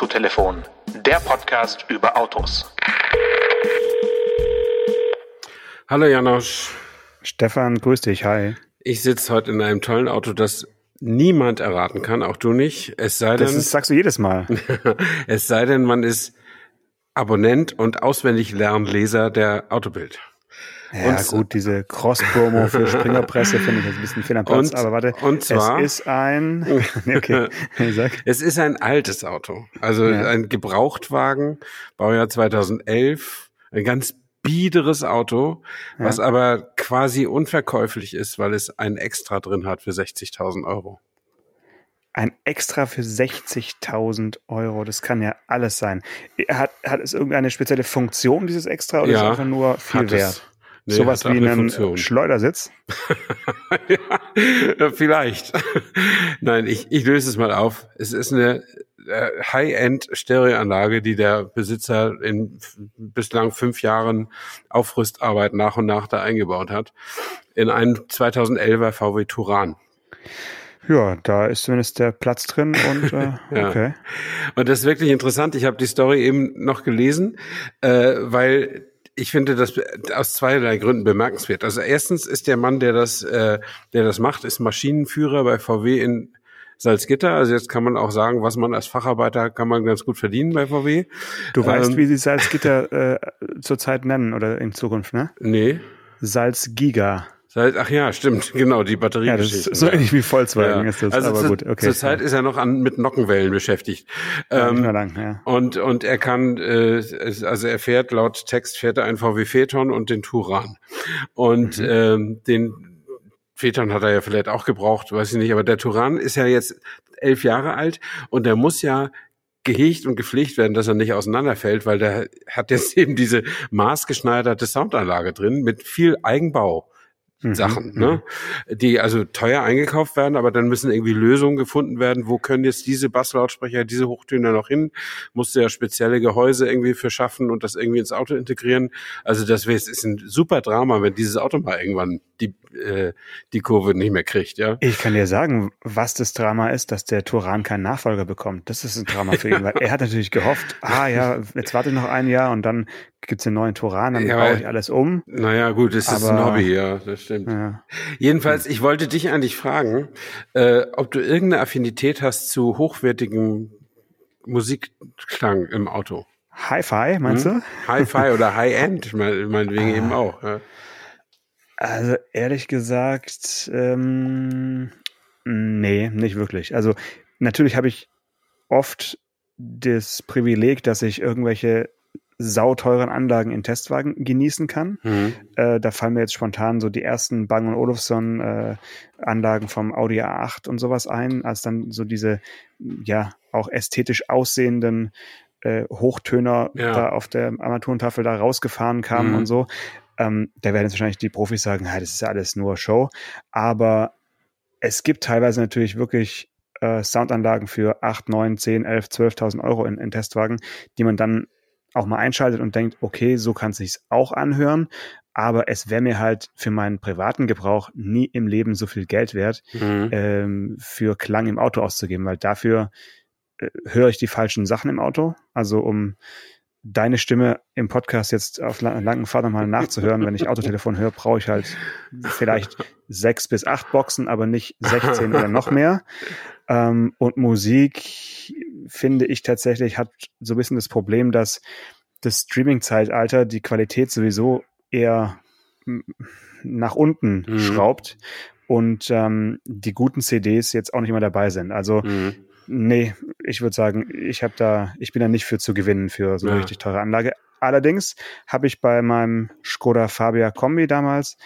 Autotelefon, der Podcast über Autos. Hallo Janosch. Stefan, grüß dich, hi. Ich sitze heute in einem tollen Auto, das niemand erraten kann, auch du nicht. Es sei denn, Das ist, sagst du jedes Mal. es sei denn, man ist Abonnent und auswendig Lernleser der Autobild. Ja, Und- gut, diese Cross-Promo für Springerpresse finde ich jetzt ein bisschen fehl am Platz, Und- aber warte. und zwar- Es ist ein, okay. Es ist ein altes Auto, also Ja. ein Gebrauchtwagen, Baujahr 2011, ein ganz biederes Auto, was aber quasi unverkäuflich ist, weil es ein Extra drin hat für 60.000 Euro. Ein Extra für 60.000 Euro, das kann ja alles sein. Hat, hat es irgendeine spezielle Funktion, dieses Extra, oder ist es Ja, einfach nur viel wert? es. Nee, Sowas wie eine ein Funktion. Schleudersitz? ja, vielleicht. Nein, ich, ich löse es mal auf. Es ist eine äh, High-End-Stereoanlage, die der Besitzer in bislang fünf Jahren Aufrüstarbeit nach und nach da eingebaut hat. In einen 2011er VW Touran. Ja, da ist zumindest der Platz drin und äh, Ja. okay. Und das ist wirklich interessant. Ich habe die Story eben noch gelesen, äh, weil ich finde das aus zweierlei Gründen bemerkenswert. Also erstens ist der Mann, der das, äh, der das macht, ist Maschinenführer bei VW in Salzgitter. Also jetzt kann man auch sagen, was man als Facharbeiter kann man ganz gut verdienen bei VW. Du weißt, Ähm, wie sie Salzgitter äh, zurzeit nennen oder in Zukunft, ne? Nee. Salzgiga. Salz, ach ja, stimmt, genau, die Ja, das ist so ähnlich wie Volkswagen ist das, also aber gut, okay. Zurzeit ist er noch an, mit Nockenwellen beschäftigt. ja, Ähm, mehr lang, ja. Und, und er kann, äh, also er fährt laut Text fährt er einen VW Phaeton und den Touran. Und ähm, den Phaeton hat er ja vielleicht auch gebraucht, weiß ich nicht, aber der Touran ist ja jetzt elf Jahre alt und der muss ja gehegt und gepflegt werden, dass er nicht auseinanderfällt, weil der hat jetzt eben diese maßgeschneiderte Soundanlage drin mit viel Eigenbau. Mhm, Sachen, ne? die also teuer eingekauft werden, aber dann müssen irgendwie Lösungen gefunden werden. Wo können jetzt diese Basslautsprecher, diese Hochtöner noch hin? Musste ja spezielle Gehäuse irgendwie für schaffen und das irgendwie ins Auto integrieren. Also das wär- ist ein super Drama, wenn dieses Auto mal irgendwann die äh, die Kurve nicht mehr kriegt, ja. Ich kann dir sagen, was das Drama ist, dass der Turan keinen Nachfolger bekommt. Das ist ein Drama für ihn, weil er hat natürlich gehofft, ah ja, jetzt warte noch ein Jahr und dann gibt's den neuen Turan, dann Ja, baue ich alles um. Naja, gut, es ist ein Hobby, ja, das stimmt. Ja. Jedenfalls, ich wollte dich eigentlich fragen, äh, ob du irgendeine Affinität hast zu hochwertigem Musikklang im Auto. Hi-Fi, meinst Hm? du? Hi-Fi oder High-End, mein- meinetwegen Ah. eben auch. Ja. Also ehrlich gesagt, ähm, nee, nicht wirklich. Also natürlich habe ich oft das Privileg, dass ich irgendwelche sauteuren Anlagen in Testwagen genießen kann. Mhm. Äh, da fallen mir jetzt spontan so die ersten Bang Olufsen äh, Anlagen vom Audi A8 und sowas ein, als dann so diese ja auch ästhetisch aussehenden äh, Hochtöner Ja. da auf der Armaturentafel da rausgefahren kamen Mhm. und so. Ähm, da werden jetzt wahrscheinlich die Profis sagen, ja, das ist ja alles nur Show. Aber es gibt teilweise natürlich wirklich äh, Soundanlagen für 8, 9, 10, 11, 12.000 Euro in, in Testwagen, die man dann auch mal einschaltet und denkt, okay, so kann es sich auch anhören, aber es wäre mir halt für meinen privaten Gebrauch nie im Leben so viel Geld wert, Mhm. ähm, für Klang im Auto auszugeben, weil dafür äh, höre ich die falschen Sachen im Auto. Also um deine Stimme im Podcast jetzt auf la langen Fahrt nochmal nachzuhören, wenn ich Autotelefon höre, brauche ich halt vielleicht sechs bis acht Boxen, aber nicht 16 oder noch mehr. Ähm, und Musik, finde ich tatsächlich, hat so ein bisschen das Problem, dass das Streaming-Zeitalter die Qualität sowieso eher nach unten Mhm. schraubt und ähm, die guten CDs jetzt auch nicht immer dabei sind. Also Mhm. Nee, ich würde sagen, ich habe da, ich bin da nicht für zu gewinnen für so eine Ja. richtig teure Anlage. Allerdings habe ich bei meinem Skoda Fabia Kombi damals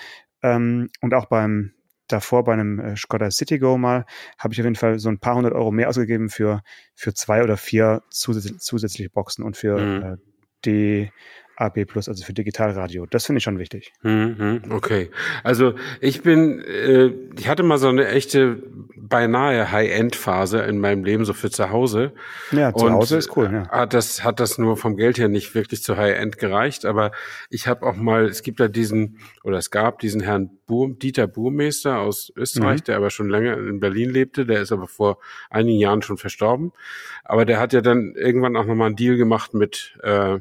ähm, und auch beim davor bei einem äh, Skoda Citigo mal, habe ich auf jeden Fall so ein paar hundert Euro mehr ausgegeben für, für zwei oder vier zusätzliche, Boxen und für Mhm. äh, DAB Plus, also für Digitalradio. Das finde ich schon wichtig. Mhm, Okay. Also ich bin, äh, ich hatte mal so eine echte beinahe High-End-Phase in meinem Leben, so für zu Hause. Ja, zu Hause ist cool, ja. Hat das, hat das nur vom Geld her nicht wirklich zu High-End gereicht, aber ich habe auch mal, es gibt ja diesen, oder es gab diesen Herrn Bur, Dieter Burmeister aus Österreich, mhm. der aber schon länger in Berlin lebte, der ist aber vor einigen Jahren schon verstorben. Aber der hat ja dann irgendwann auch nochmal einen Deal gemacht mit äh.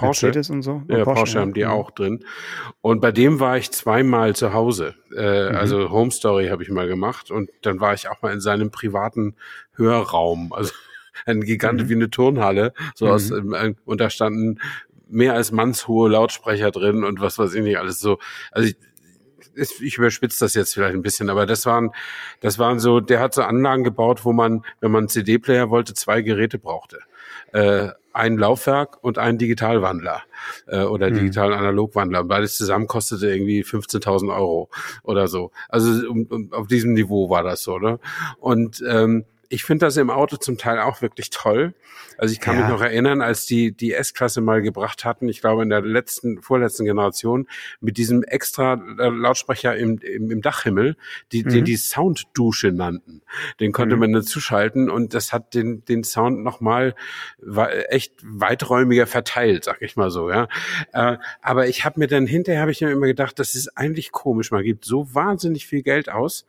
Mercedes und so. Ja, Porsche, Porsche haben die ja. auch drin. Und bei dem war ich zweimal zu Hause. Äh, mhm. Also Home Story habe ich mal gemacht und dann war ich auch mal in seinem privaten Hörraum. Also ein Gigant mhm. wie eine Turnhalle. So mhm. aus, äh, und da standen mehr als mannshohe Lautsprecher drin und was weiß ich nicht alles so. Also ich, ich überspitze das jetzt vielleicht ein bisschen, aber das waren, das waren so, der hat so Anlagen gebaut, wo man, wenn man einen CD-Player wollte, zwei Geräte brauchte. Äh, ein Laufwerk und ein Digitalwandler äh, oder hm. Digital-Analogwandler. Beides zusammen kostete irgendwie 15.000 Euro oder so. Also um, um, auf diesem Niveau war das so. Ne? Und ähm, ich finde das im Auto zum Teil auch wirklich toll. Also ich kann ja. mich noch erinnern, als die die S-Klasse mal gebracht hatten, ich glaube in der letzten, vorletzten Generation, mit diesem extra äh, Lautsprecher im, im, im Dachhimmel, die, mhm. den die Sounddusche nannten. Den konnte mhm. man dazu schalten und das hat den, den Sound nochmal echt weiträumiger verteilt, sag ich mal so, ja. Äh, aber ich habe mir dann hinterher habe ich mir immer gedacht, das ist eigentlich komisch. Man gibt so wahnsinnig viel Geld aus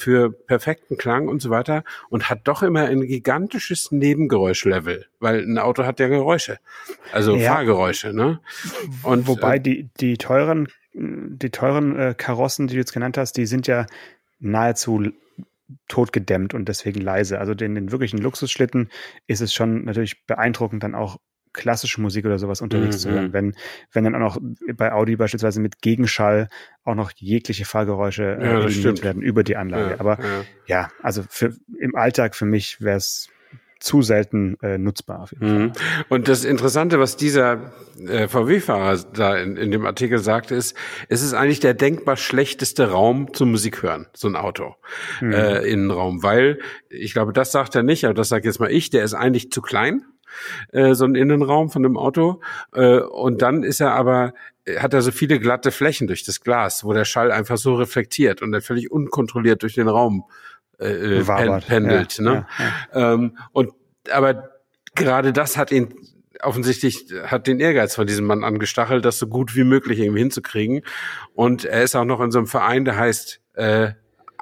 für perfekten Klang und so weiter und hat doch immer ein gigantisches Nebengeräuschlevel, weil ein Auto hat ja Geräusche, also ja. Fahrgeräusche, ne? Und wobei äh, die die teuren die teuren äh, Karossen, die du jetzt genannt hast, die sind ja nahezu totgedämmt und deswegen leise. Also den, den wirklichen Luxusschlitten ist es schon natürlich beeindruckend, dann auch klassische Musik oder sowas unterwegs mhm. zu hören. Mhm. Wenn, wenn dann auch noch bei Audi beispielsweise mit Gegenschall auch noch jegliche Fahrgeräusche äh, ja, eliminiert werden über die Anlage. Ja, Aber ja. ja, also für, im Alltag für mich wäre es zu selten äh, nutzbar. Auf jeden mhm. Fall. Und das Interessante, was dieser äh, VW-Fahrer da in, in dem Artikel sagt, ist, es ist eigentlich der denkbar schlechteste Raum zum Musik hören, so ein Auto, mhm. äh, Innenraum, weil ich glaube, das sagt er nicht, aber das sage jetzt mal ich, der ist eigentlich zu klein äh, so ein Innenraum von einem Auto. Äh, und dann ist er aber, hat er so viele glatte Flächen durch das Glas, wo der Schall einfach so reflektiert und dann völlig unkontrolliert durch den Raum äh, äh pen, pendelt. Ja, ne? Ja, ja. Ähm, und aber gerade das hat ihn offensichtlich hat den Ehrgeiz von diesem Mann angestachelt, das so gut wie möglich irgendwie hinzukriegen. Und er ist auch noch in so einem Verein, der heißt äh,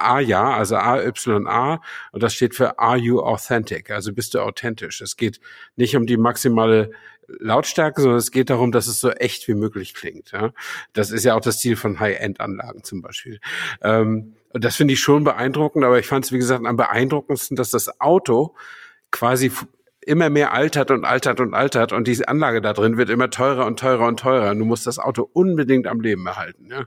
AYA, also AYA, und das steht für Are You Authentic? Also bist du authentisch? Es geht nicht um die maximale Lautstärke, sondern es geht darum, dass es so echt wie möglich klingt. Ja? Das ist ja auch das Ziel von High-End-Anlagen zum Beispiel. Ähm, und das finde ich schon beeindruckend, aber ich fand es, wie gesagt, am beeindruckendsten, dass das Auto quasi immer mehr altert und altert und altert und diese Anlage da drin wird immer teurer und teurer und teurer. Und du musst das Auto unbedingt am Leben erhalten. Ja?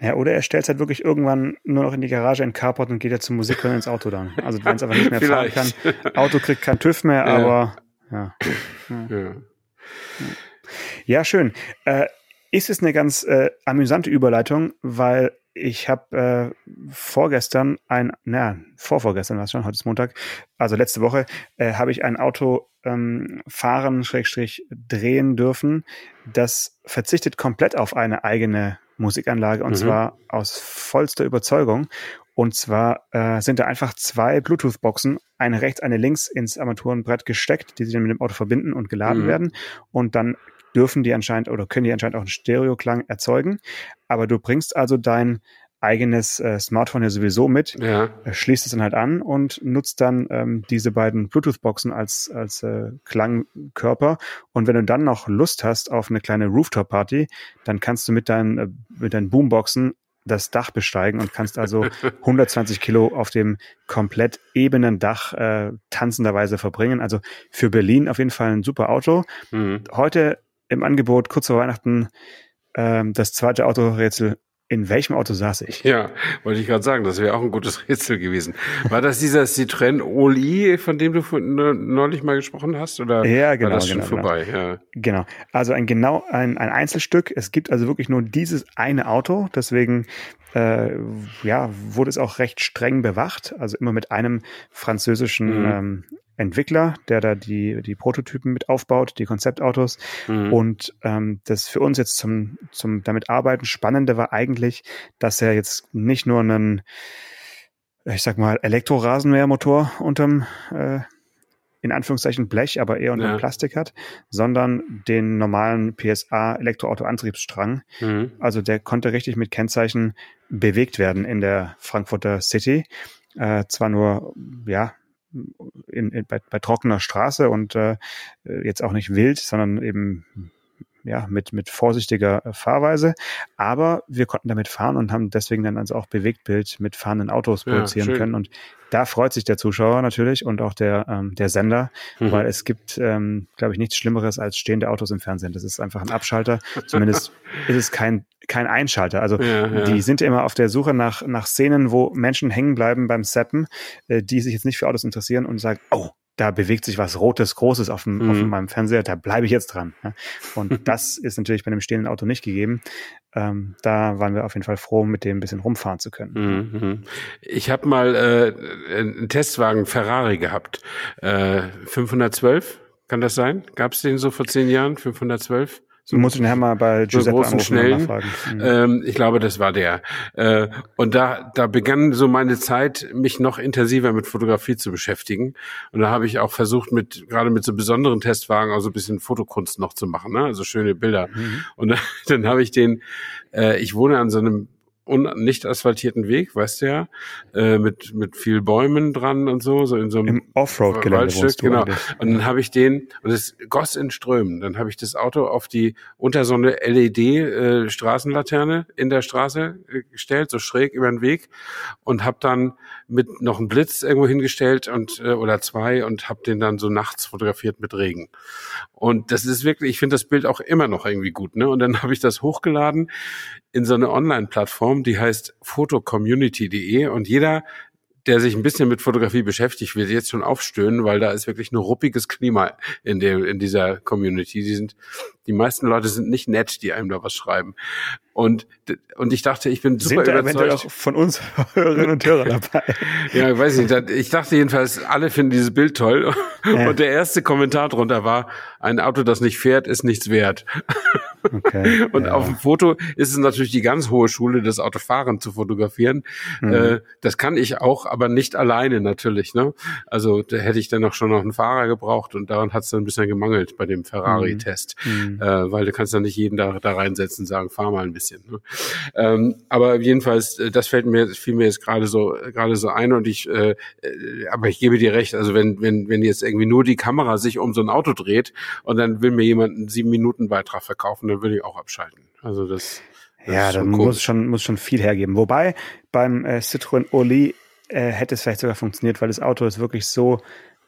Ja, oder er stellt es halt wirklich irgendwann nur noch in die Garage in Carport und geht ja zum Musik ins Auto dann. Also wenn es einfach nicht mehr fahren kann. Auto kriegt kein TÜV mehr, aber ja. Ja, ja. ja schön. Äh, ist es eine ganz äh, amüsante Überleitung, weil ich habe äh, vorgestern ein, naja, vorvorgestern war es schon, heute ist Montag, also letzte Woche, äh, habe ich ein Auto ähm, fahren, Schrägstrich drehen dürfen, das verzichtet komplett auf eine eigene Musikanlage und mhm. zwar aus vollster Überzeugung. Und zwar äh, sind da einfach zwei Bluetooth-Boxen, eine rechts, eine links ins Armaturenbrett gesteckt, die sich dann mit dem Auto verbinden und geladen mhm. werden. Und dann dürfen die anscheinend oder können die anscheinend auch einen Stereoklang erzeugen. Aber du bringst also dein eigenes äh, Smartphone ja sowieso mit, ja. Äh, schließt es dann halt an und nutzt dann ähm, diese beiden Bluetooth-Boxen als, als äh, Klangkörper. Und wenn du dann noch Lust hast auf eine kleine Rooftop-Party, dann kannst du mit deinen, äh, mit deinen Boomboxen das Dach besteigen und kannst also 120 Kilo auf dem komplett ebenen Dach äh, tanzenderweise verbringen. Also für Berlin auf jeden Fall ein super Auto. Mhm. Heute im Angebot kurz vor Weihnachten ähm, das zweite Autorätsel in welchem Auto saß ich? Ja, wollte ich gerade sagen, das wäre auch ein gutes Rätsel gewesen. War das dieser Citroën Oli, von dem du neulich mal gesprochen hast? Oder ja, genau, war das schon genau, vorbei? Genau. Ja. genau. Also ein genau ein, ein Einzelstück. Es gibt also wirklich nur dieses eine Auto. Deswegen äh, ja, wurde es auch recht streng bewacht. Also immer mit einem französischen mhm. ähm, Entwickler, der da die, die Prototypen mit aufbaut, die Konzeptautos. Mhm. Und ähm, das für uns jetzt zum, zum damit arbeiten Spannende war eigentlich, dass er jetzt nicht nur einen ich sag mal, Elektrorasenmähermotor unterm äh, in Anführungszeichen Blech, aber eher unter ja. Plastik hat, sondern den normalen PSA Elektroauto-Antriebsstrang. Mhm. Also der konnte richtig mit Kennzeichen bewegt werden in der Frankfurter City. Äh, zwar nur, ja, in, in, bei, bei trockener Straße und äh, jetzt auch nicht wild, sondern eben ja, mit, mit vorsichtiger Fahrweise. Aber wir konnten damit fahren und haben deswegen dann also auch Bewegtbild mit fahrenden Autos produzieren ja, können. Und da freut sich der Zuschauer natürlich und auch der, ähm, der Sender, mhm. weil es gibt, ähm, glaube ich, nichts Schlimmeres als stehende Autos im Fernsehen. Das ist einfach ein Abschalter. Zumindest ist es kein, kein Einschalter. Also ja, ja. die sind immer auf der Suche nach, nach Szenen, wo Menschen hängen bleiben beim Seppen, äh, die sich jetzt nicht für Autos interessieren und sagen, oh, da bewegt sich was Rotes, Großes auf, dem, mhm. auf meinem Fernseher, da bleibe ich jetzt dran. Und das ist natürlich bei einem stehenden Auto nicht gegeben. Ähm, da waren wir auf jeden Fall froh, mit dem ein bisschen rumfahren zu können. Mhm. Ich habe mal äh, einen Testwagen Ferrari gehabt. Äh, 512, kann das sein? Gab es den so vor zehn Jahren? 512? So muss ich nachher mal bei Giuseppe großen, schnellen. Mhm. Ähm, ich glaube, das war der. Äh, und da, da begann so meine Zeit, mich noch intensiver mit Fotografie zu beschäftigen. Und da habe ich auch versucht, mit gerade mit so besonderen Testwagen auch so ein bisschen Fotokunst noch zu machen, ne? also schöne Bilder. Mhm. Und dann, dann habe ich den, äh, ich wohne an so einem und nicht asphaltierten Weg, weißt du ja, äh, mit mit viel Bäumen dran und so, so in so einem Im Offroad-Gelände genau. Eigentlich. Und dann habe ich den und es goss in Strömen. Dann habe ich das Auto auf die unter so eine LED äh, Straßenlaterne in der Straße äh, gestellt, so schräg über den Weg und habe dann mit noch einem Blitz irgendwo hingestellt und äh, oder zwei und habe den dann so nachts fotografiert mit Regen. Und das ist wirklich, ich finde das Bild auch immer noch irgendwie gut, ne? Und dann habe ich das hochgeladen in so eine Online-Plattform, die heißt photocommunity.de und jeder, der sich ein bisschen mit Fotografie beschäftigt, wird jetzt schon aufstöhnen, weil da ist wirklich nur ruppiges Klima in dem, in dieser Community. Die sind, die meisten Leute sind nicht nett, die einem da was schreiben. Und, und ich dachte, ich bin super sind überzeugt. auch von uns Hörerinnen und Hörern dabei. ja, weiß nicht. Ich dachte jedenfalls, alle finden dieses Bild toll. Ja. Und der erste Kommentar drunter war, ein Auto, das nicht fährt, ist nichts wert. Okay, und ja. auf dem Foto ist es natürlich die ganz hohe Schule, das Autofahren zu fotografieren. Mhm. Äh, das kann ich auch, aber nicht alleine natürlich. Ne? Also da hätte ich dann noch schon noch einen Fahrer gebraucht und daran hat es dann ein bisschen gemangelt bei dem Ferrari-Test. Mhm. Äh, weil du kannst ja nicht jeden da, da reinsetzen und sagen, fahr mal ein bisschen bisschen. Ne? Ähm, aber jedenfalls, äh, das fällt mir, fiel mir jetzt gerade so, gerade so ein und ich, äh, äh, aber ich gebe dir recht, also wenn, wenn, wenn jetzt irgendwie nur die Kamera sich um so ein Auto dreht und dann will mir jemand einen sieben Minuten Beitrag verkaufen, dann würde ich auch abschalten. Also das, das ja, dann muss schon, muss schon viel hergeben. Wobei beim äh, Citroën Oli äh, hätte es vielleicht sogar funktioniert, weil das Auto ist wirklich so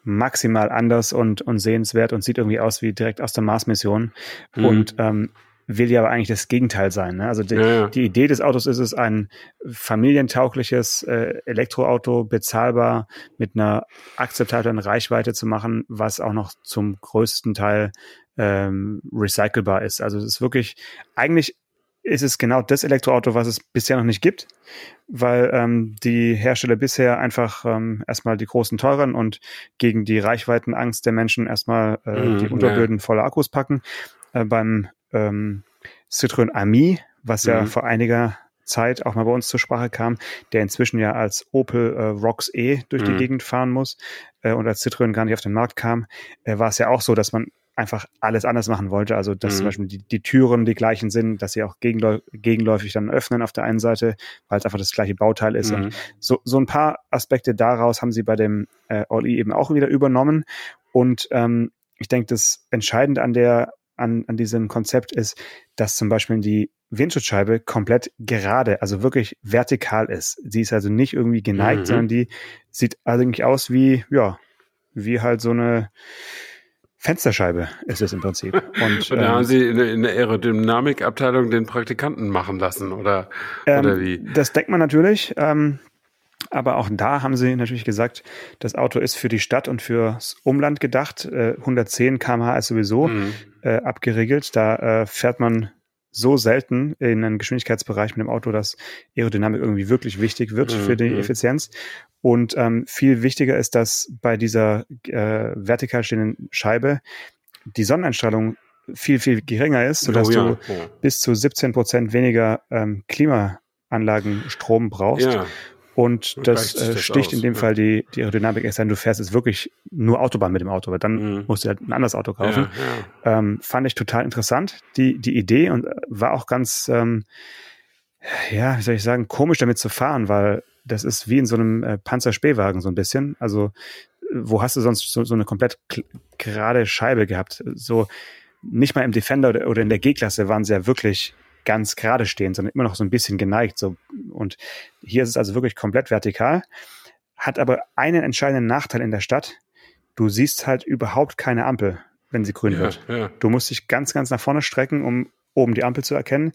maximal anders und, und sehenswert und sieht irgendwie aus wie direkt aus der Mars-Mission. Mhm. Und ähm, will ja aber eigentlich das Gegenteil sein. Ne? Also die, ja, die, Idee des Autos ist es, ein familientaugliches äh, Elektroauto bezahlbar mit einer akzeptablen Reichweite zu machen, was auch noch zum größten Teil ähm, recycelbar ist. Also es ist wirklich, eigentlich ist es genau das Elektroauto, was es bisher noch nicht gibt, weil ähm, die Hersteller bisher einfach ähm, erstmal die großen teuren und gegen die Reichweitenangst der Menschen erstmal äh, mhm, die Unterböden ja. voller Akkus packen. Äh, beim ähm, Citroën Ami, was mhm. ja vor einiger Zeit auch mal bei uns zur Sprache kam, der inzwischen ja als Opel äh, Rocks E durch mhm. die Gegend fahren muss äh, und als Citroën gar nicht auf den Markt kam, äh, war es ja auch so, dass man einfach alles anders machen wollte. Also dass mhm. zum Beispiel die, die Türen die gleichen sind, dass sie auch gegenläu gegenläufig dann öffnen auf der einen Seite, weil es einfach das gleiche Bauteil ist. Mhm. Und so, so ein paar Aspekte daraus haben sie bei dem äh, All-E eben auch wieder übernommen. Und ähm, ich denke, das Entscheidende an der an, an diesem Konzept ist, dass zum Beispiel die Windschutzscheibe komplett gerade, also wirklich vertikal ist. Sie ist also nicht irgendwie geneigt, mhm. sondern die sieht eigentlich aus wie, ja, wie halt so eine Fensterscheibe ist es im Prinzip. Und, und da ähm, haben Sie in, der Aerodynamikabteilung den Praktikanten machen lassen, oder, ähm, oder wie? Das denkt man natürlich. Ähm, aber auch da haben sie natürlich gesagt, das Auto ist für die Stadt und fürs Umland gedacht. 110 km/h ist sowieso mhm. äh, abgeriegelt. Da äh, fährt man so selten in einem Geschwindigkeitsbereich mit dem Auto, dass Aerodynamik irgendwie wirklich wichtig wird mhm. für die mhm. Effizienz. Und ähm, viel wichtiger ist, dass bei dieser äh, vertikal stehenden Scheibe die Sonneneinstrahlung viel, viel geringer ist, sodass oh, ja. du ja. bis zu 17 Prozent weniger ähm, Klimaanlagenstrom brauchst. Ja. Und das, äh, das sticht aus, in dem ja. Fall die, die Aerodynamik erst ein. Du fährst jetzt wirklich nur Autobahn mit dem Auto, weil dann mhm. musst du halt ein anderes Auto kaufen. Ja, ja. Ähm, fand ich total interessant, die, die Idee und war auch ganz, ähm, ja, wie soll ich sagen, komisch damit zu fahren, weil das ist wie in so einem äh, Panzerspähwagen so ein bisschen. Also wo hast du sonst so, so eine komplett gerade Scheibe gehabt? So nicht mal im Defender oder, oder in der G-Klasse waren sie ja wirklich ganz gerade stehen, sondern immer noch so ein bisschen geneigt. So. Und hier ist es also wirklich komplett vertikal, hat aber einen entscheidenden Nachteil in der Stadt. Du siehst halt überhaupt keine Ampel, wenn sie grün ja, wird. Ja. Du musst dich ganz, ganz nach vorne strecken, um oben die Ampel zu erkennen,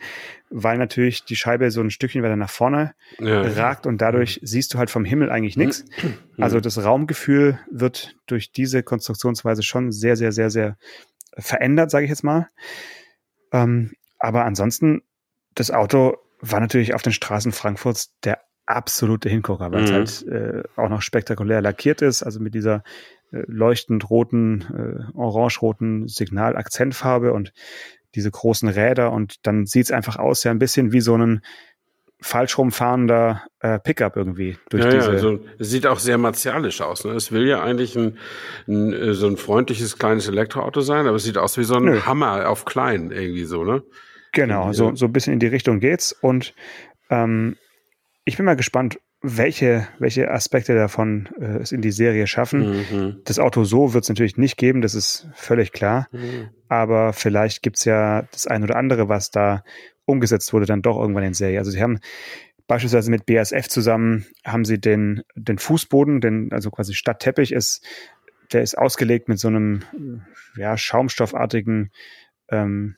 weil natürlich die Scheibe so ein Stückchen weiter nach vorne ja. ragt und dadurch mhm. siehst du halt vom Himmel eigentlich nichts. Mhm. Also das Raumgefühl wird durch diese Konstruktionsweise schon sehr, sehr, sehr, sehr verändert, sage ich jetzt mal. Ähm, aber ansonsten, das Auto war natürlich auf den Straßen Frankfurts der absolute Hingucker, weil mhm. es halt äh, auch noch spektakulär lackiert ist, also mit dieser äh, leuchtend roten, äh, orange-roten Signal-Akzentfarbe und diese großen Räder und dann sieht es einfach aus, ja ein bisschen wie so ein falsch rumfahrender äh, Pickup irgendwie. Durch ja, diese ja, also, es sieht auch sehr martialisch aus. Ne? Es will ja eigentlich ein, ein, äh, so ein freundliches kleines Elektroauto sein, aber es sieht aus wie so ein Nö. Hammer auf klein irgendwie so, ne? Genau, so, so ein bisschen in die Richtung geht's und ähm, ich bin mal gespannt, welche, welche Aspekte davon äh, es in die Serie schaffen. Mhm. Das Auto so wird es natürlich nicht geben, das ist völlig klar. Mhm. Aber vielleicht gibt's ja das ein oder andere, was da umgesetzt wurde, dann doch irgendwann in Serie. Also sie haben beispielsweise mit BASF zusammen, haben sie den, den Fußboden, den, also quasi Stadtteppich ist, der ist ausgelegt mit so einem ja, schaumstoffartigen ähm,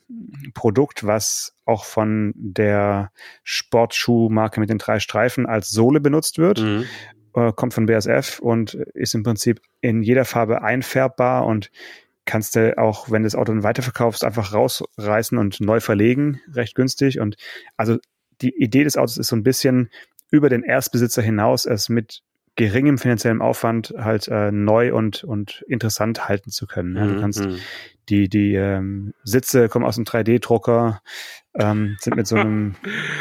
Produkt, was auch von der Sportschuhmarke mit den drei Streifen als Sohle benutzt wird. Mhm. Äh, kommt von BSF und ist im Prinzip in jeder Farbe einfärbbar und kannst du auch, wenn du das Auto dann weiterverkaufst, einfach rausreißen und neu verlegen, recht günstig. Und also die Idee des Autos ist so ein bisschen über den Erstbesitzer hinaus, es mit geringem finanziellem Aufwand halt äh, neu und, und interessant halten zu können. Ja, du mhm, kannst mhm. Die, die ähm, Sitze kommen aus einem 3D-Drucker, ähm, sind mit so einem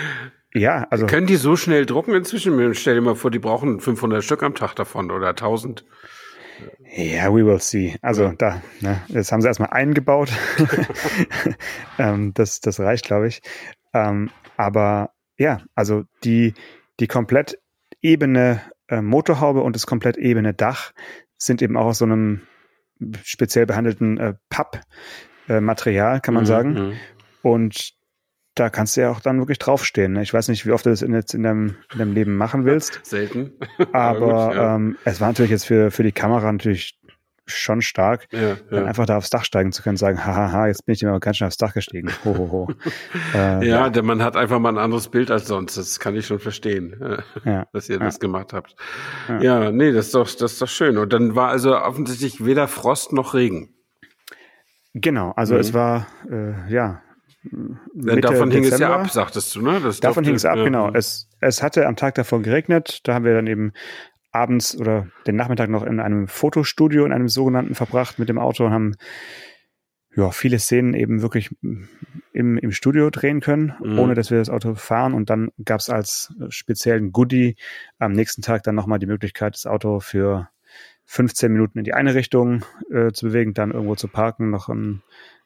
ja, also. Können die so schnell drucken inzwischen? Stell dir mal vor, die brauchen 500 Stück am Tag davon oder 1000. Ja, we will see. Also ja. da, ne, das haben sie erstmal eingebaut. ähm, das, das reicht, glaube ich. Ähm, aber ja, also die, die komplett ebene äh, Motorhaube und das komplett ebene Dach sind eben auch aus so einem speziell behandelten äh, Pappmaterial, äh, kann man mhm, sagen. Mhm. Und da kannst du ja auch dann wirklich draufstehen. Ne? Ich weiß nicht, wie oft du das in, jetzt in, deinem, in deinem Leben machen willst. Selten. Aber, aber gut, ja. ähm, es war natürlich jetzt für, für die Kamera natürlich schon stark, ja, ja. einfach da aufs Dach steigen zu können, sagen, hahaha, jetzt bin ich immer ganz schnell aufs Dach gestiegen. Ho, ho, ho. äh, ja, ja, man hat einfach mal ein anderes Bild als sonst. Das kann ich schon verstehen, ja, dass ihr das gemacht habt. Ja. nee, das ist doch, das ist doch schön. Und dann war also offensichtlich weder Frost noch Regen. Genau, also mhm. es war äh, ja. Mitte davon hing Dezember. es ja ab, sagtest du, ne? Das davon hing es ab, genau. Es, es hatte am Tag davor geregnet. Da haben wir dann eben abends oder den Nachmittag noch in einem Fotostudio, in einem sogenannten verbracht mit dem Auto und haben ja, viele Szenen eben wirklich im, im Studio drehen können, mhm. ohne dass wir das Auto fahren. Und dann gab es als speziellen Goodie am nächsten Tag dann nochmal die Möglichkeit, das Auto für 15 Minuten in die eine Richtung äh, zu bewegen, dann irgendwo zu parken, noch ein,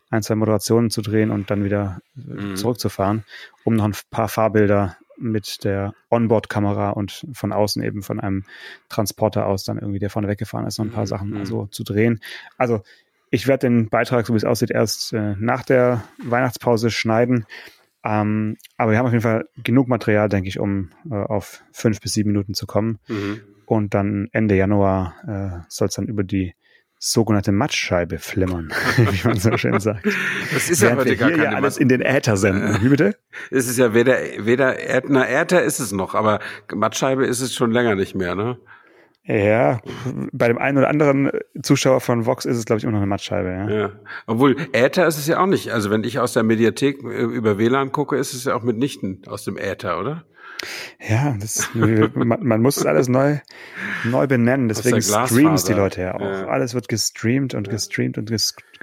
ein zwei Moderationen zu drehen und dann wieder äh, mhm. zurückzufahren, um noch ein paar Fahrbilder mit der Onboard-Kamera und von außen eben von einem Transporter aus dann irgendwie, der vorne weggefahren ist, noch ein paar mhm. Sachen mhm. also zu drehen. Also ich werde den Beitrag, so wie es aussieht, erst äh, nach der Weihnachtspause schneiden. Ähm, aber wir haben auf jeden Fall genug Material, denke ich, um äh, auf fünf bis sieben Minuten zu kommen. Mhm. Und dann Ende Januar äh, soll es dann über die sogenannte Matschscheibe flimmern, wie man so schön sagt. Das ist ja heute gar keine ja alles in den Äther senden. Wie bitte? Es ist ja weder, weder, na, Äther ist es noch, aber Matschscheibe ist es schon länger nicht mehr, ne? Ja, bei dem einen oder anderen Zuschauer von Vox ist es, glaube ich, immer noch eine Mattscheibe. Ja. ja. Obwohl, Äther ist es ja auch nicht. Also wenn ich aus der Mediathek äh, über WLAN gucke, ist es ja auch mitnichten aus dem Äther, oder? Ja, das, man, man muss alles neu, neu benennen. Deswegen streamen es die Leute ja auch. Ja. Alles wird gestreamt und gestreamt und gestreamt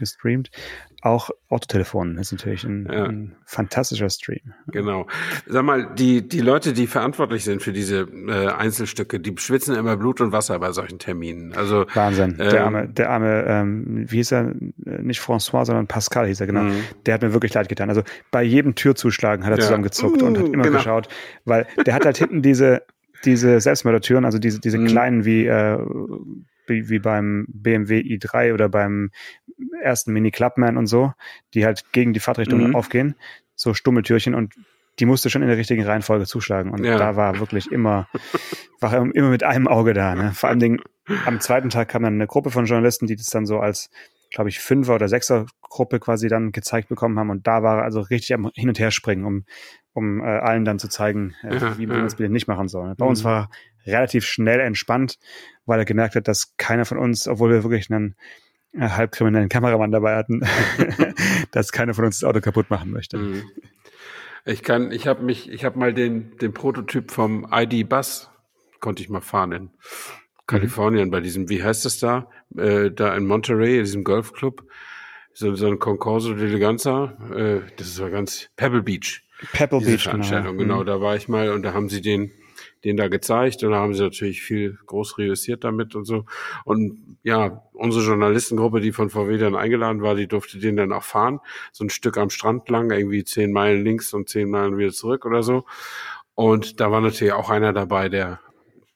auch Autotelefon ist natürlich ein, ja. ein, fantastischer Stream. Genau. Sag mal, die, die Leute, die verantwortlich sind für diese äh, Einzelstücke, die schwitzen immer Blut und Wasser bei solchen Terminen. Also Wahnsinn. Ähm, der arme, der arme, ähm, wie hieß er? Nicht François, sondern Pascal hieß er, genau. Mhm. Der hat mir wirklich leid getan. Also bei jedem Türzuschlagen hat er ja. zusammengezuckt uh, und hat immer genau. geschaut, weil der hat halt hinten diese diese Selbstmördertüren, also diese, diese mhm. kleinen wie äh, wie, wie beim BMW i3 oder beim ersten Mini Clubman und so, die halt gegen die Fahrtrichtung mhm. aufgehen, so Stummeltürchen und die musste schon in der richtigen Reihenfolge zuschlagen. Und ja. da war wirklich immer, war immer mit einem Auge da. Ne? Vor allen Dingen am zweiten Tag kam dann eine Gruppe von Journalisten, die das dann so als, glaube ich, Fünfer- oder Sechser-Gruppe quasi dann gezeigt bekommen haben. Und da war er also richtig am Hin- und Herspringen, um, um äh, allen dann zu zeigen, äh, ja, wie man ja. das bitte nicht machen soll. Bei mhm. uns war relativ schnell entspannt, weil er gemerkt hat, dass keiner von uns, obwohl wir wirklich einen halbkriminellen Kameramann dabei hatten, dass keiner von uns das Auto kaputt machen möchte. Mhm. Ich kann, ich habe mich, ich habe mal den, den Prototyp vom ID Bus konnte ich mal fahren in Kalifornien mhm. bei diesem, wie heißt das da? Äh, da in Monterey, in diesem Golfclub. So, so ein Concorso d'Eleganza. Äh, das war ganz Pebble Beach. Pebble Beach, genau, Veranstaltung, genau. genau. Da war ich mal und da haben sie den den da gezeigt und da haben sie natürlich viel groß reüssiert damit und so. Und ja, unsere Journalistengruppe, die von VW dann eingeladen war, die durfte den dann auch fahren. So ein Stück am Strand lang, irgendwie zehn Meilen links und zehn Meilen wieder zurück oder so. Und da war natürlich auch einer dabei, der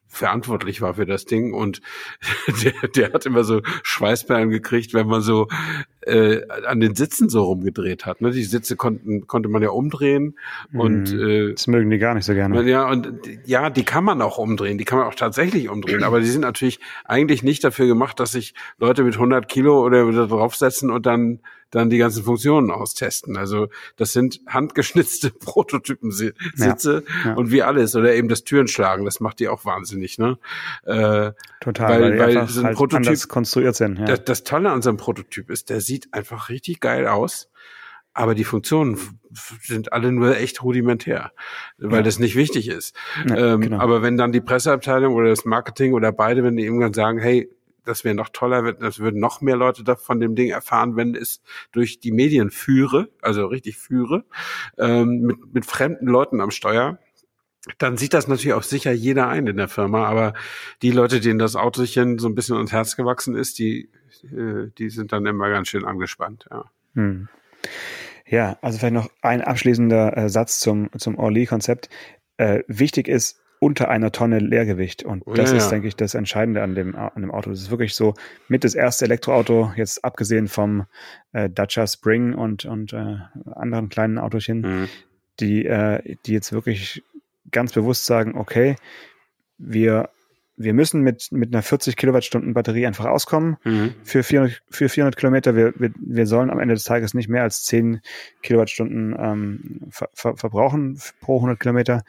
verantwortlich war für das Ding und der, der hat immer so Schweißperlen gekriegt, wenn man so äh, an den Sitzen so rumgedreht hat. Ne? Die Sitze konnten konnte man ja umdrehen und mhm. äh, das mögen die gar nicht so gerne. Ja und ja, die kann man auch umdrehen, die kann man auch tatsächlich umdrehen, aber die sind natürlich eigentlich nicht dafür gemacht, dass sich Leute mit 100 Kilo oder draufsetzen und dann dann die ganzen Funktionen austesten. Also das sind handgeschnitzte Prototypen-Sitze ja, ja. und wie alles oder eben das Türenschlagen, das macht die auch wahnsinnig, ne? Äh, Total, weil, weil, weil so ein halt Prototyp konstruiert sind. Ja. Das, das Tolle an so einem Prototyp ist, der sieht einfach richtig geil aus aber die Funktionen sind alle nur echt rudimentär, weil ja. das nicht wichtig ist. Ja, ähm, genau. Aber wenn dann die Presseabteilung oder das Marketing oder beide, wenn die irgendwann sagen, hey, das wäre noch toller, das würden noch mehr Leute da von dem Ding erfahren, wenn es durch die Medien führe, also richtig führe, ähm, mit, mit fremden Leuten am Steuer dann sieht das natürlich auch sicher jeder ein in der Firma, aber die Leute, denen das Autochen so ein bisschen ans Herz gewachsen ist, die, äh, die sind dann immer ganz schön angespannt, ja. Hm. Ja, also vielleicht noch ein abschließender äh, Satz zum, zum Orly-Konzept. Äh, wichtig ist, unter einer Tonne Leergewicht. Und oh, das ja, ist, ja. denke ich, das Entscheidende an dem, an dem Auto. Das ist wirklich so mit das erste Elektroauto, jetzt abgesehen vom äh, Dacia Spring und, und äh, anderen kleinen Autochen, mhm. die, äh, die jetzt wirklich ganz bewusst sagen, okay, wir, wir müssen mit, mit einer 40 Kilowattstunden Batterie einfach auskommen mhm. für, 400, für 400 Kilometer. Wir, wir, wir sollen am Ende des Tages nicht mehr als 10 Kilowattstunden ähm, ver, ver, verbrauchen pro 100 Kilometer.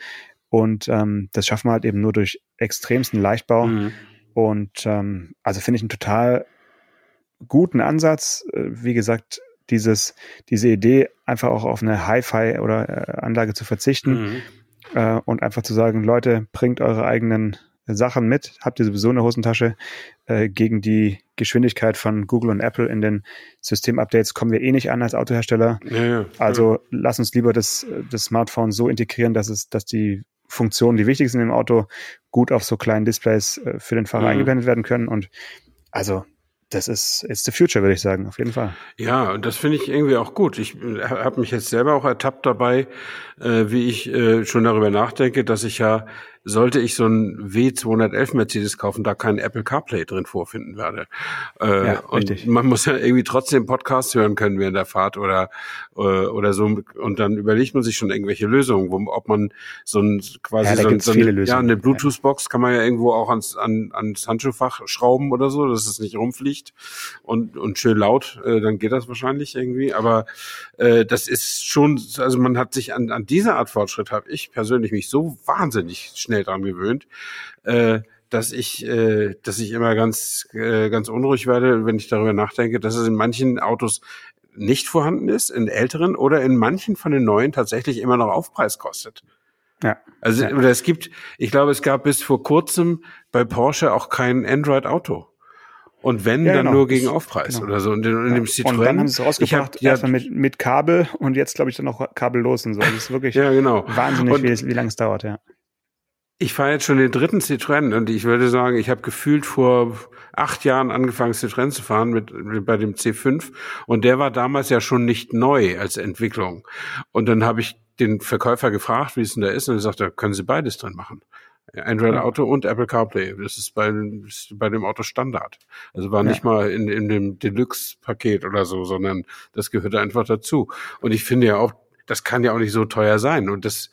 Und ähm, das schaffen wir halt eben nur durch extremsten Leichtbau. Mhm. Und ähm, also finde ich einen total guten Ansatz. Äh, wie gesagt, dieses, diese Idee, einfach auch auf eine Hi-Fi oder äh, Anlage zu verzichten mhm. äh, und einfach zu sagen, Leute, bringt eure eigenen Sachen mit, habt ihr sowieso eine Hosentasche. Äh, gegen die Geschwindigkeit von Google und Apple in den Systemupdates kommen wir eh nicht an als Autohersteller. Ja, ja, also ja. lass uns lieber das, das Smartphone so integrieren, dass es, dass die Funktionen, die wichtig sind im Auto, gut auf so kleinen Displays äh, für den Fahrer mhm. eingeblendet werden können. Und also das ist it's the future, würde ich sagen, auf jeden Fall. Ja, und das finde ich irgendwie auch gut. Ich äh, habe mich jetzt selber auch ertappt dabei, äh, wie ich äh, schon darüber nachdenke, dass ich ja sollte ich so ein W211 Mercedes kaufen, da keinen Apple CarPlay drin vorfinden werde. Äh, ja, und richtig. man muss ja irgendwie trotzdem Podcast hören können während der Fahrt oder äh, oder so und dann überlegt man sich schon irgendwelche Lösungen, wo, ob man so ein quasi ja, so, ein, so eine, ja, eine Bluetooth-Box kann man ja irgendwo auch ans, an, ans Handschuhfach schrauben oder so, dass es nicht rumfliegt und und schön laut, äh, dann geht das wahrscheinlich irgendwie. Aber äh, das ist schon, also man hat sich an, an dieser Art Fortschritt habe ich persönlich mich so wahnsinnig schnell dran gewöhnt, äh, dass ich, äh, dass ich immer ganz, äh, ganz unruhig werde, wenn ich darüber nachdenke, dass es in manchen Autos nicht vorhanden ist, in älteren oder in manchen von den neuen tatsächlich immer noch Aufpreis kostet. Ja. Also, ja. oder es gibt, ich glaube, es gab bis vor kurzem bei Porsche auch kein Android-Auto. Und wenn, ja, dann genau. nur gegen Aufpreis genau. oder so. Und in, in dem Citroën. Und dann haben sie es rausgebracht, hab, erstmal mit, mit Kabel und jetzt, glaube ich, dann noch kabellos und so. Das ist wirklich ja, genau. wahnsinnig, und, wie, wie lange es dauert, ja. Ich fahre jetzt schon den dritten Citroën und ich würde sagen, ich habe gefühlt vor acht Jahren angefangen, Citroën zu fahren mit, mit bei dem C5 und der war damals ja schon nicht neu als Entwicklung. Und dann habe ich den Verkäufer gefragt, wie es denn da ist und er sagte, können Sie beides drin machen. Android Auto und Apple CarPlay. Das ist bei, ist bei dem Auto Standard. Also war nicht mal in, in dem Deluxe-Paket oder so, sondern das gehörte einfach dazu. Und ich finde ja auch, das kann ja auch nicht so teuer sein. Und das,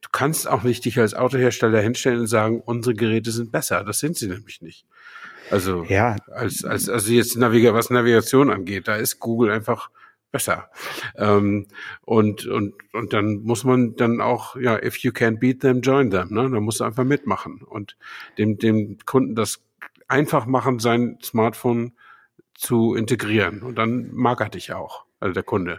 du kannst auch nicht dich als Autohersteller hinstellen und sagen, unsere Geräte sind besser. Das sind sie nämlich nicht. Also ja. als, als also jetzt Naviga was Navigation angeht, da ist Google einfach besser. Ähm, und, und, und dann muss man dann auch, ja, if you can't beat them, join them. Ne? Dann musst du einfach mitmachen und dem, dem Kunden das einfach machen, sein Smartphone zu integrieren. Und dann mag er dich auch, also der Kunde.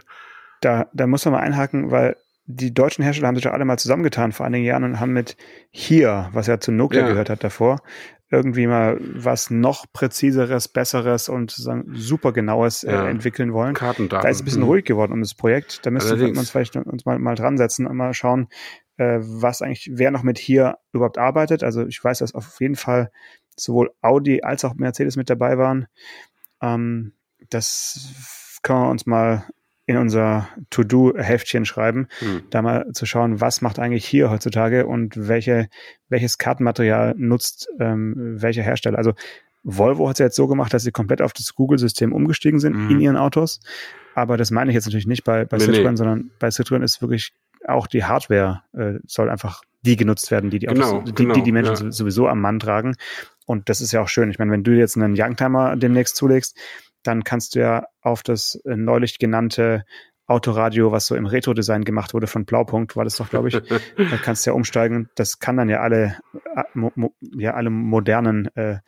Da, da muss man mal einhaken, weil die deutschen Hersteller haben sich ja alle mal zusammengetan vor einigen Jahren und haben mit hier, was ja zu Nokia ja. gehört hat davor, irgendwie mal was noch präziseres, besseres und super genaues äh, ja. entwickeln wollen. Kartendaten. Da ist ein bisschen mhm. ruhig geworden um das Projekt. Da müssen wir uns vielleicht uns mal, mal dran setzen und mal schauen, äh, was eigentlich, wer noch mit hier überhaupt arbeitet. Also ich weiß, dass auf jeden Fall sowohl Audi als auch Mercedes mit dabei waren. Ähm, das können wir uns mal in unser To-Do-Heftchen schreiben, hm. da mal zu schauen, was macht eigentlich hier heutzutage und welche, welches Kartenmaterial nutzt ähm, welcher Hersteller. Also Volvo hat es ja jetzt so gemacht, dass sie komplett auf das Google-System umgestiegen sind mhm. in ihren Autos. Aber das meine ich jetzt natürlich nicht bei, bei nee, Citroën, nee. sondern bei Citroën ist wirklich auch die Hardware äh, soll einfach die genutzt werden, die die, Autos, genau, die, genau, die, die Menschen ja. sowieso am Mann tragen. Und das ist ja auch schön. Ich meine, wenn du jetzt einen Youngtimer demnächst zulegst, dann kannst du ja auf das äh, neulich genannte Autoradio, was so im Retro-Design gemacht wurde von Blaupunkt, war das doch, glaube ich. da kannst du ja umsteigen. Das kann dann ja alle, äh, mo, mo, ja, alle modernen äh,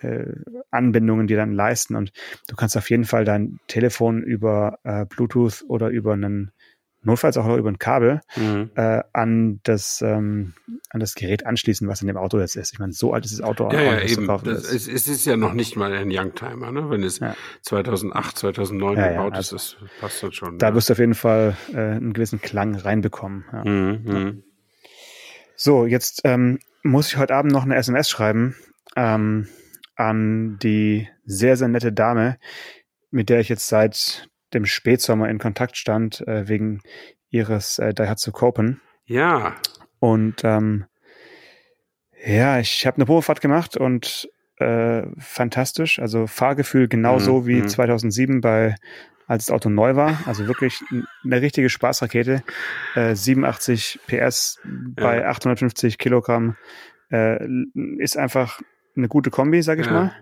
äh, Anbindungen, die dann leisten. Und du kannst auf jeden Fall dein Telefon über äh, Bluetooth oder über einen notfalls auch noch über ein Kabel mhm. äh, an das ähm, an das Gerät anschließen, was in dem Auto jetzt ist. Ich meine, so alt ist das Auto ja, ja, eben. Das ist, es ist ja noch nicht mal ein Youngtimer, ne? Wenn es ja. 2008, 2009 ja, gebaut ja, also ist, das passt dann schon. Da wirst du auf jeden Fall äh, einen gewissen Klang reinbekommen. Ja. Mhm, mhm. So, jetzt ähm, muss ich heute Abend noch eine SMS schreiben ähm, an die sehr, sehr nette Dame, mit der ich jetzt seit dem Spätsommer in Kontakt stand, äh, wegen ihres äh, Daihatsu Copen. Ja. Und ähm, ja, ich habe eine Probefahrt gemacht und äh, fantastisch. Also Fahrgefühl genauso mhm. wie 2007 mhm. bei als das Auto neu war. Also wirklich eine richtige Spaßrakete. Äh, 87 PS bei ja. 850 Kilogramm äh, ist einfach eine gute Kombi, sag ich ja. mal.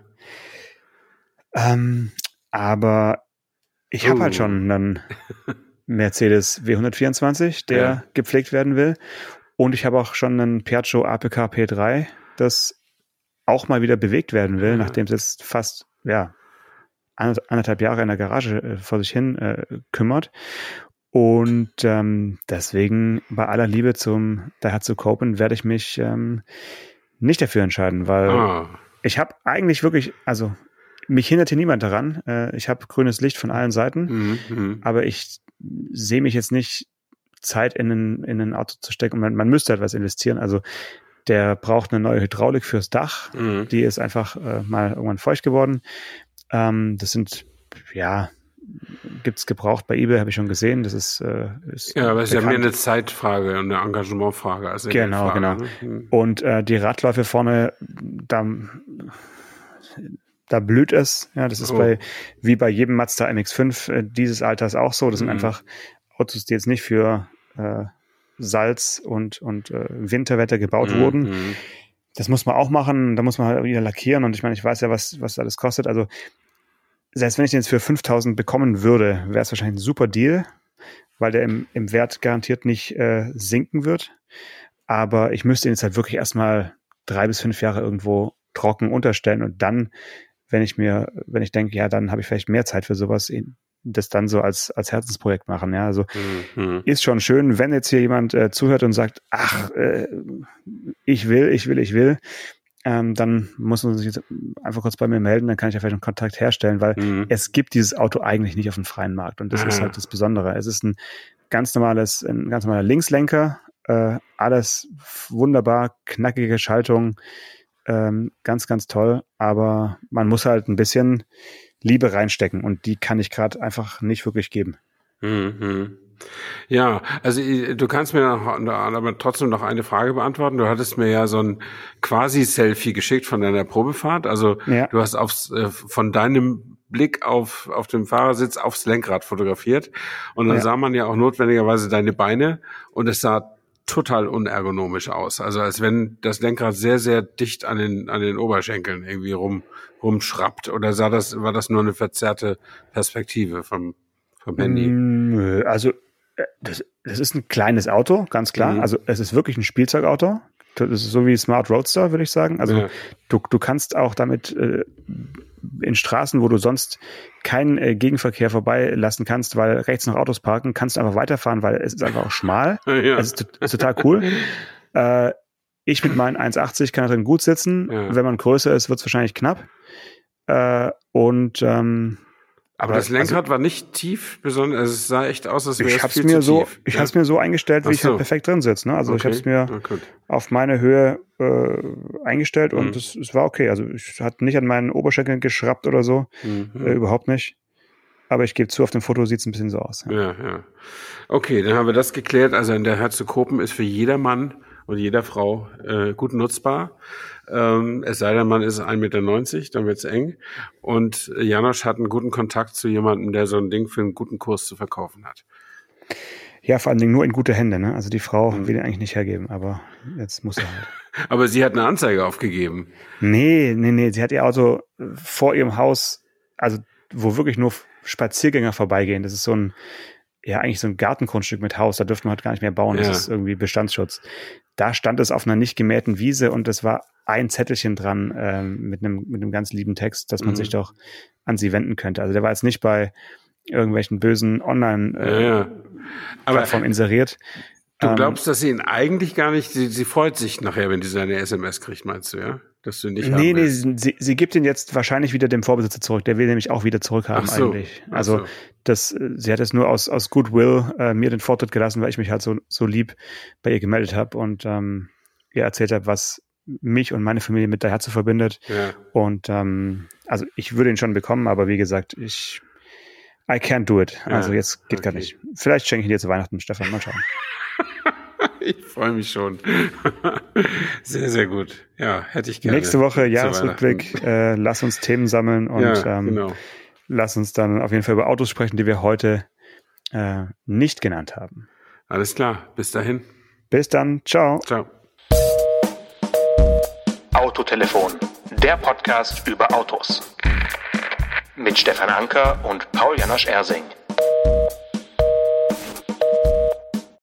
Ähm, aber ich habe halt schon oh. einen Mercedes W124, der ja. gepflegt werden will. Und ich habe auch schon einen Piaggio APK P3, das auch mal wieder bewegt werden will, ja. nachdem es jetzt fast, ja, anderthalb Jahre in der Garage äh, vor sich hin äh, kümmert. Und ähm, deswegen bei aller Liebe zum Daihatsu Copen werde ich mich ähm, nicht dafür entscheiden, weil ah. ich habe eigentlich wirklich, also mich hindert hier niemand daran. Äh, ich habe grünes Licht von allen Seiten, mhm, mhm, aber ich sehe mich jetzt nicht Zeit in ein, in ein Auto zu stecken. Man, man müsste etwas investieren. Also der braucht eine neue Hydraulik fürs Dach. Mhm. Die ist einfach äh, mal irgendwann feucht geworden. Ähm, das sind, ja, gibt's gebraucht bei eBay, habe ich schon gesehen. Das ist, äh, ist ja, aber es ist ja mehr eine Zeitfrage und eine Engagementfrage. Als genau, Frage, genau. Ne? Mhm. Und äh, die Radläufe vorne, da da blüht es. Ja, das ist oh. bei, wie bei jedem Mazda MX5 äh, dieses Alters auch so. Das mhm. sind einfach Autos, die jetzt nicht für äh, Salz und, und äh, Winterwetter gebaut mhm. wurden. Das muss man auch machen. Da muss man halt wieder lackieren. Und ich meine, ich weiß ja, was, was alles kostet. Also, selbst wenn ich den jetzt für 5000 bekommen würde, wäre es wahrscheinlich ein super Deal, weil der im, im Wert garantiert nicht äh, sinken wird. Aber ich müsste ihn jetzt halt wirklich erstmal drei bis fünf Jahre irgendwo trocken unterstellen und dann wenn ich mir, wenn ich denke, ja, dann habe ich vielleicht mehr Zeit für sowas, das dann so als, als Herzensprojekt machen. Ja, also mhm. ist schon schön, wenn jetzt hier jemand äh, zuhört und sagt, ach, äh, ich will, ich will, ich will, ähm, dann muss man sich jetzt einfach kurz bei mir melden, dann kann ich ja vielleicht einen Kontakt herstellen, weil mhm. es gibt dieses Auto eigentlich nicht auf dem freien Markt und das mhm. ist halt das Besondere. Es ist ein ganz normales, ein ganz normaler Linkslenker, äh, alles wunderbar, knackige Schaltung, ähm, ganz, ganz toll, aber man muss halt ein bisschen Liebe reinstecken und die kann ich gerade einfach nicht wirklich geben. Mhm. Ja, also du kannst mir noch, aber trotzdem noch eine Frage beantworten. Du hattest mir ja so ein quasi-Selfie geschickt von deiner Probefahrt. Also ja. du hast aufs, äh, von deinem Blick auf, auf dem Fahrersitz aufs Lenkrad fotografiert. Und dann ja. sah man ja auch notwendigerweise deine Beine und es sah total unergonomisch aus. Also als wenn das Lenkrad sehr, sehr dicht an den, an den Oberschenkeln irgendwie rum, rumschraubt. Oder sah das, war das nur eine verzerrte Perspektive vom, vom Handy? Mm, also äh, das, das ist ein kleines Auto, ganz klar. Mhm. Also es ist wirklich ein Spielzeugauto. Das ist so wie Smart Roadster, würde ich sagen. Also ja. du, du kannst auch damit äh, in Straßen, wo du sonst keinen äh, Gegenverkehr vorbeilassen kannst, weil rechts noch Autos parken, kannst du einfach weiterfahren, weil es ist einfach auch schmal. Ja. Es ist, ist, total cool. äh, ich mit meinen 1,80 kann da drin gut sitzen. Ja. Wenn man größer ist, wird es wahrscheinlich knapp. Äh, und ähm, aber das Lenkrad also, war nicht tief, besonders, also es sah echt aus, als wäre es viel mir so, tief. Ich ja? habe es mir so eingestellt, wie so. ich halt perfekt drin sitze. Ne? Also okay. ich habe es mir oh, auf meine Höhe äh, eingestellt und mhm. es, es war okay. Also ich hatte nicht an meinen Oberschenkeln geschraubt oder so, mhm. äh, überhaupt nicht. Aber ich gebe zu, auf dem Foto sieht es ein bisschen so aus. Ja. ja, ja. Okay, dann haben wir das geklärt. Also in der Herzekopen ist für jedermann und jeder Frau äh, gut nutzbar. Ähm, es sei denn, man ist 1,90 Meter, dann wird's eng. Und Janosch hat einen guten Kontakt zu jemandem, der so ein Ding für einen guten Kurs zu verkaufen hat. Ja, vor allen Dingen nur in gute Hände. Ne? Also die Frau mhm. will ihn eigentlich nicht hergeben, aber jetzt muss er halt. aber sie hat eine Anzeige aufgegeben. Nee, nee, nee. Sie hat ihr Auto vor ihrem Haus, also wo wirklich nur Spaziergänger vorbeigehen. Das ist so ein, ja, eigentlich so ein Gartengrundstück mit Haus. Da dürfte man halt gar nicht mehr bauen. Ja. Das ist irgendwie Bestandsschutz. Da stand es auf einer nicht gemähten Wiese und es war ein Zettelchen dran ähm, mit einem mit einem ganz lieben Text, dass man mhm. sich doch an sie wenden könnte. Also der war jetzt nicht bei irgendwelchen bösen Online-Plattformen äh, ja, inseriert. Du ähm, glaubst, dass sie ihn eigentlich gar nicht, sie, sie freut sich nachher, wenn sie seine SMS kriegt, meinst du, ja? Dass du nicht Nee, nee, sie, sie gibt ihn jetzt wahrscheinlich wieder dem Vorbesitzer zurück. Der will nämlich auch wieder zurückhaben so. eigentlich. Also so. das, sie hat es nur aus, aus Goodwill äh, mir den Vortritt gelassen, weil ich mich halt so, so lieb bei ihr gemeldet habe und ähm, ihr erzählt habe, was mich und meine Familie mit der Herze verbindet. Ja. Und ähm, also ich würde ihn schon bekommen, aber wie gesagt, ich I can't do it. Also ja, jetzt geht okay. gar nicht. Vielleicht schenke ich ihn dir zu Weihnachten, Stefan. Mal schauen. ich freue mich schon. sehr, sehr gut. Ja, hätte ich gerne. Nächste Woche Jahresrückblick. Äh, lass uns Themen sammeln und ja, ähm, genau. lass uns dann auf jeden Fall über Autos sprechen, die wir heute äh, nicht genannt haben. Alles klar. Bis dahin. Bis dann. Ciao. Ciao. Autotelefon, der Podcast über Autos. Mit Stefan Anker und Paul Janosch Ersing.